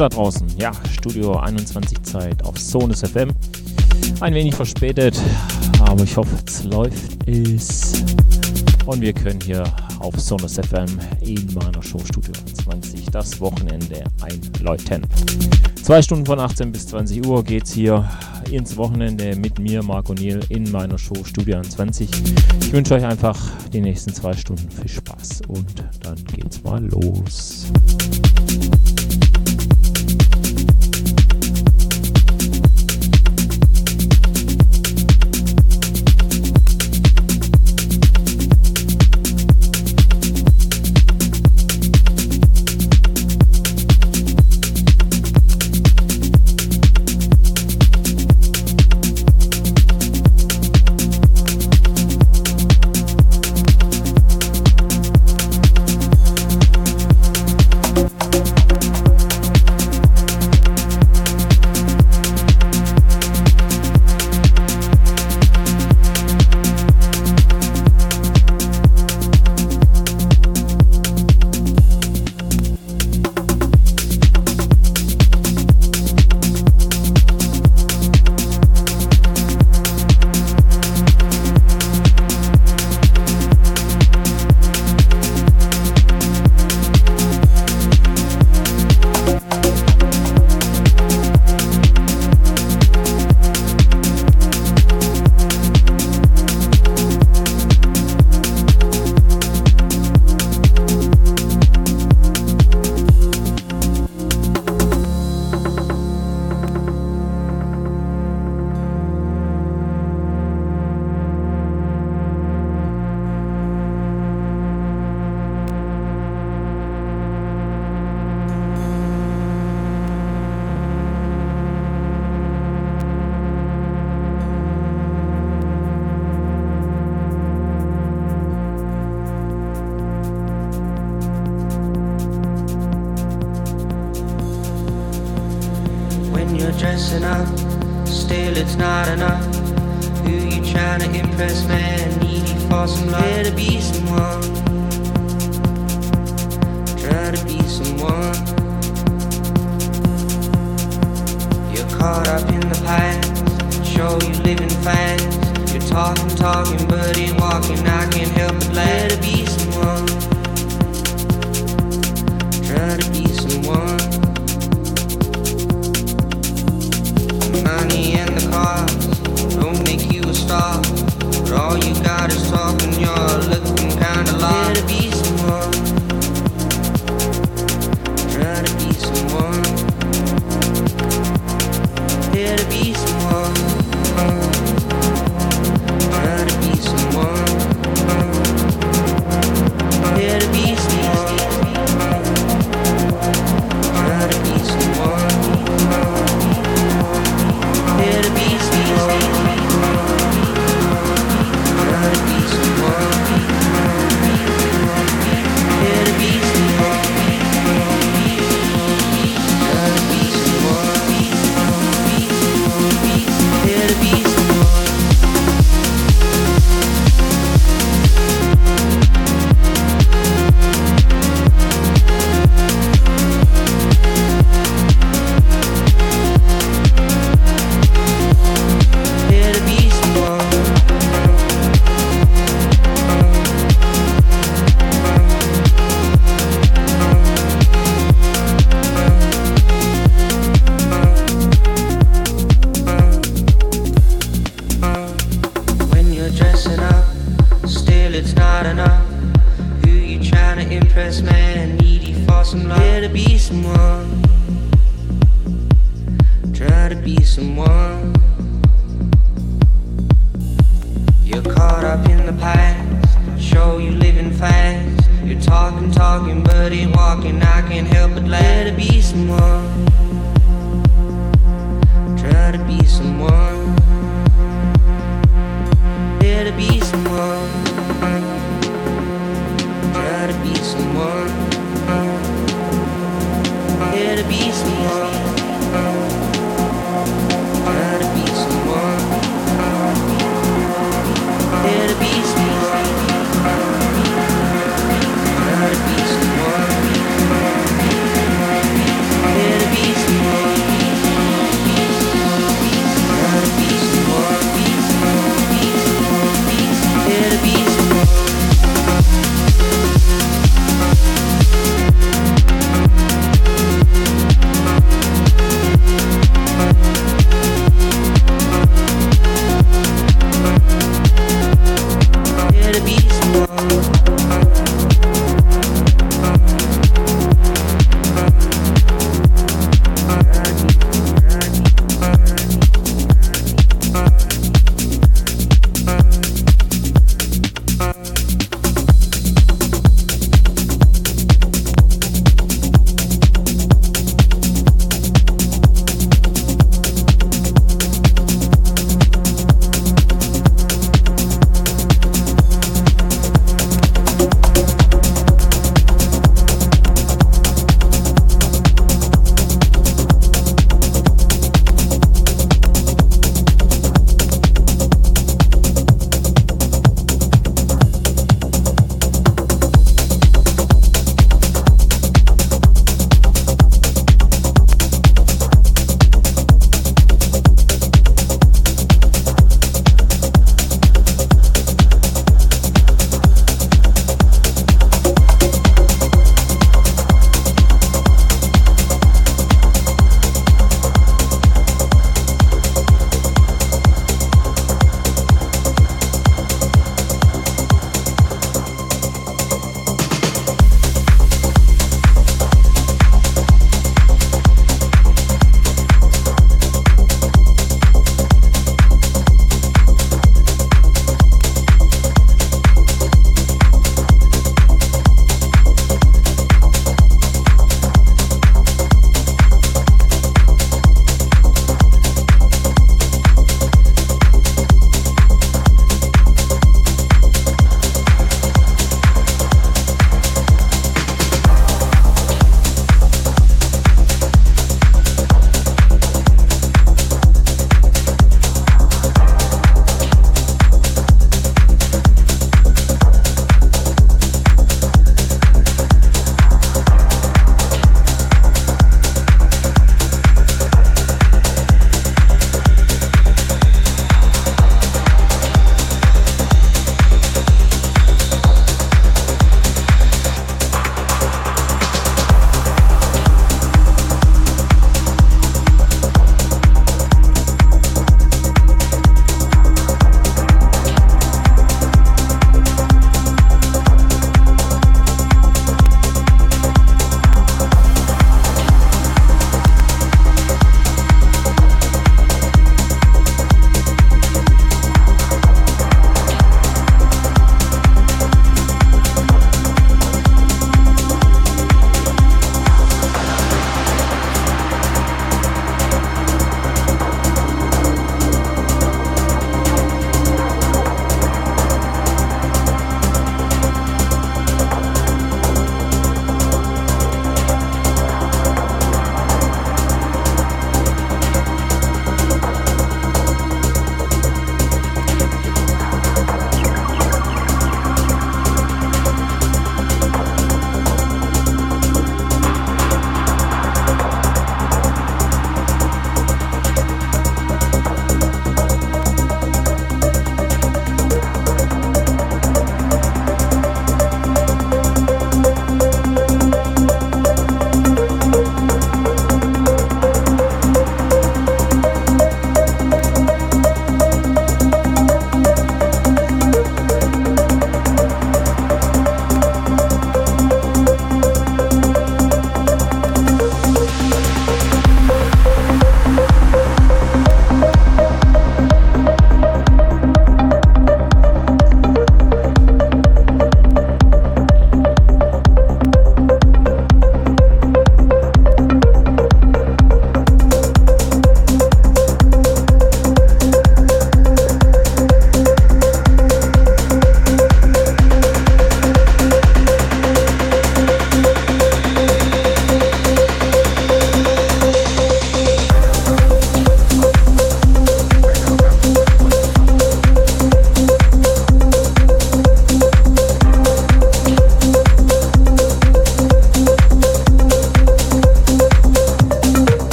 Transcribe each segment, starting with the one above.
Da draußen. Ja, Studio 21 Zeit auf Sonus FM. Ein wenig verspätet, aber ich hoffe, es läuft es. Und wir können hier auf Sonus FM in meiner Show Studio 20 das Wochenende einläuten. Zwei Stunden von 18 bis 20 Uhr geht es hier ins Wochenende mit mir, Marco Niel, in meiner Show Studio 20. Ich wünsche euch einfach die nächsten zwei Stunden viel Spaß und dann geht's mal los.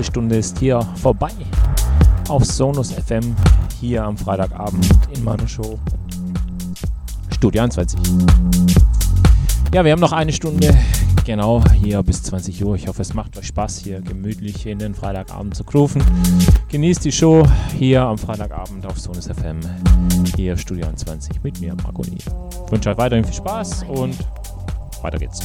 Erste Stunde ist hier vorbei. Auf Sonus FM hier am Freitagabend in meiner Show. Studio 21. Ja, wir haben noch eine Stunde. Genau, hier bis 20 Uhr. Ich hoffe, es macht euch Spaß, hier gemütlich in den Freitagabend zu grooven. Genießt die Show hier am Freitagabend auf Sonus FM. Hier Studio 21 mit mir, Marco Ich wünsche euch weiterhin viel Spaß und weiter geht's.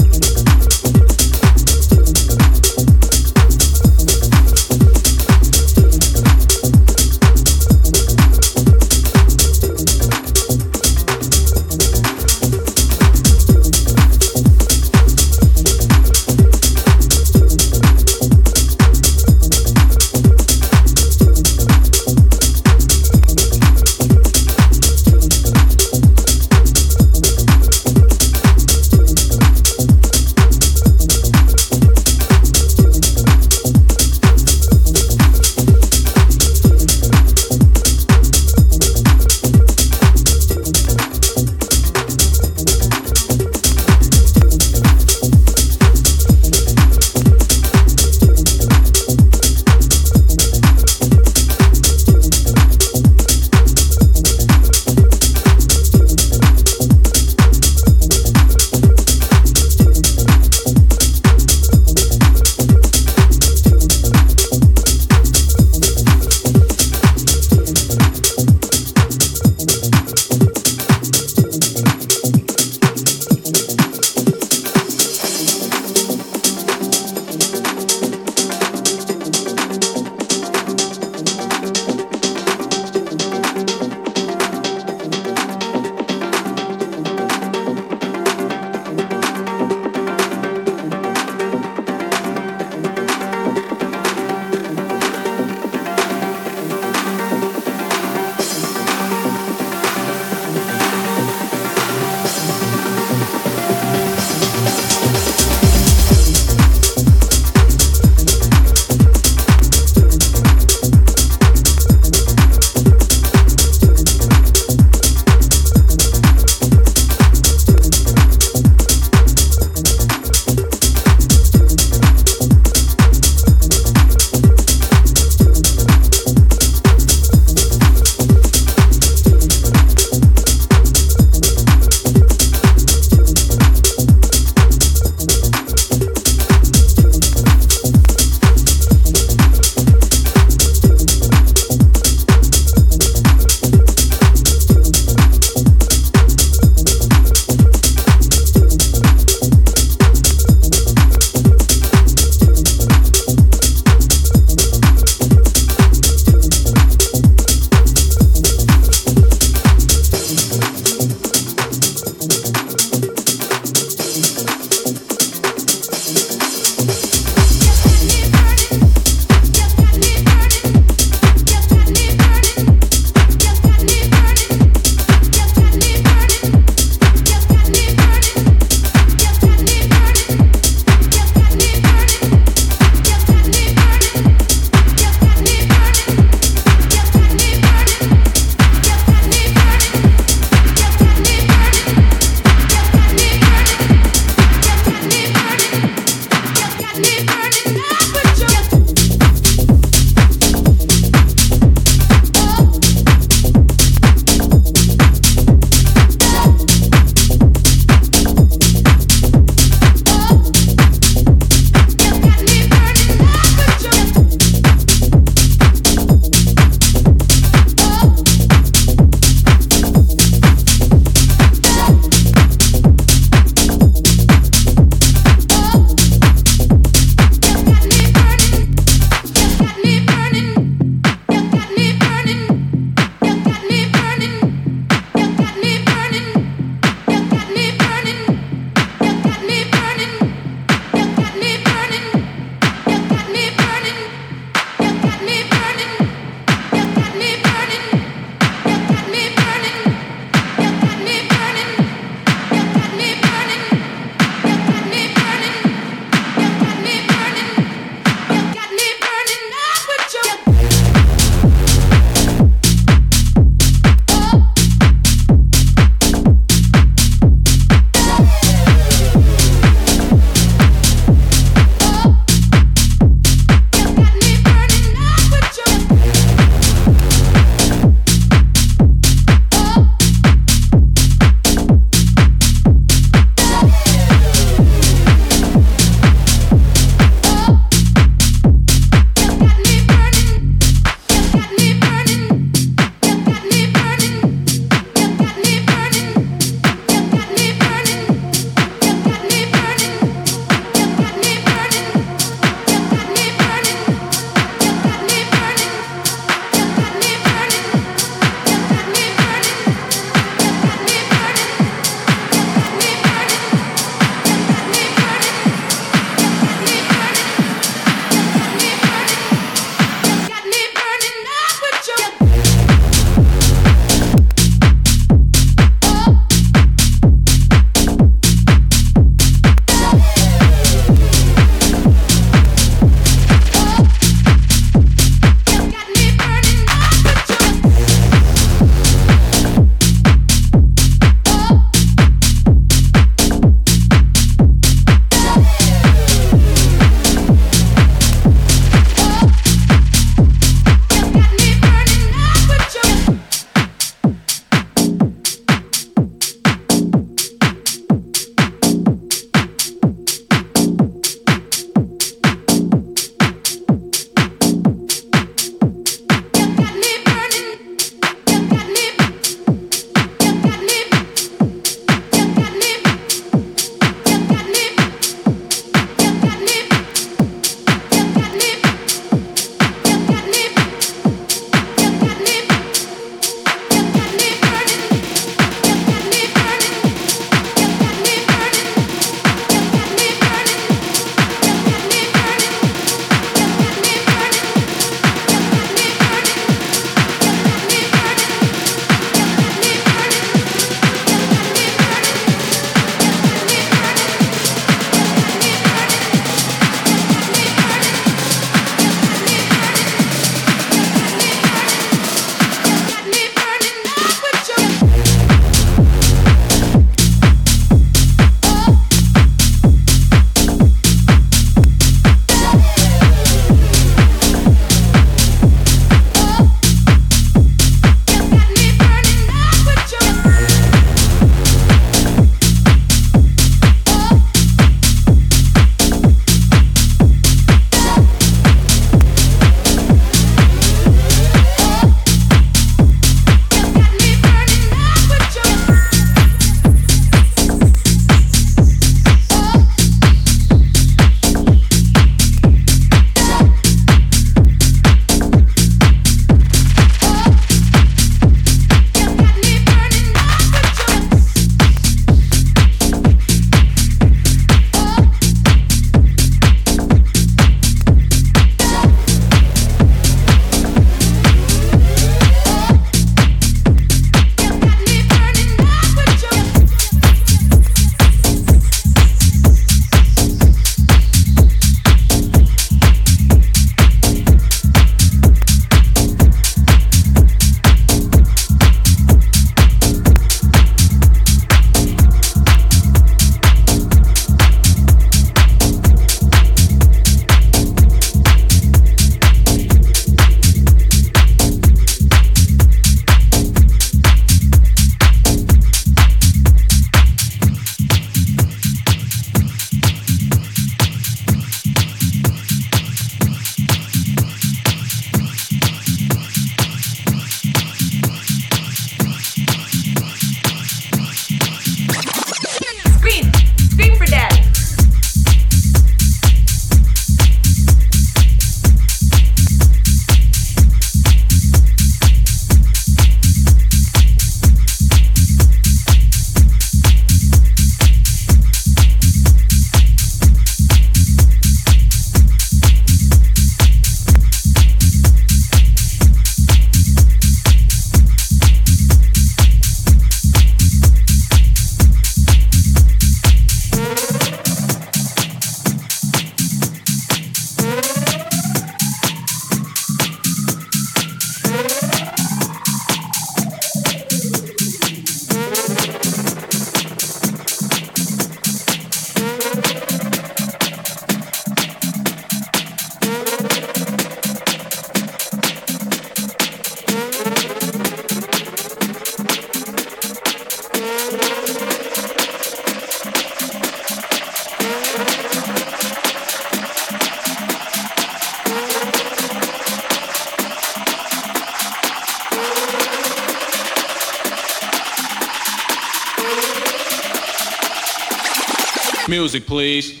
Music, please.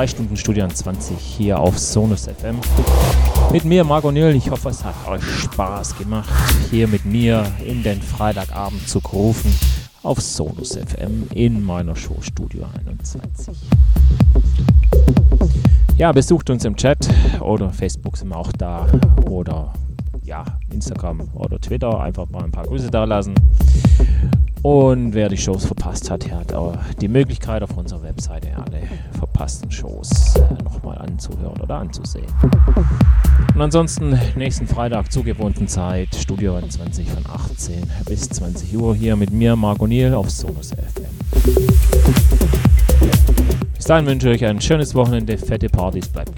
Zwei Stunden Studio 20 hier auf Sonus FM. Mit mir, Marco Nil. Ich hoffe, es hat euch Spaß gemacht, hier mit mir in den Freitagabend zu rufen auf Sonus FM in meiner Show Studio 21. Ja, besucht uns im Chat oder Facebook sind wir auch da oder ja, Instagram oder Twitter. Einfach mal ein paar Grüße da lassen. Und wer die Shows verpasst hat, hat auch die Möglichkeit auf verpassten Shows äh, nochmal anzuhören oder anzusehen. Und ansonsten nächsten Freitag zur gewohnten Zeit, Studio 21 von 18 bis 20 Uhr hier mit mir, Marco Niel auf Sonus FM. Bis dahin wünsche ich euch ein schönes Wochenende, fette Partys, bleibt.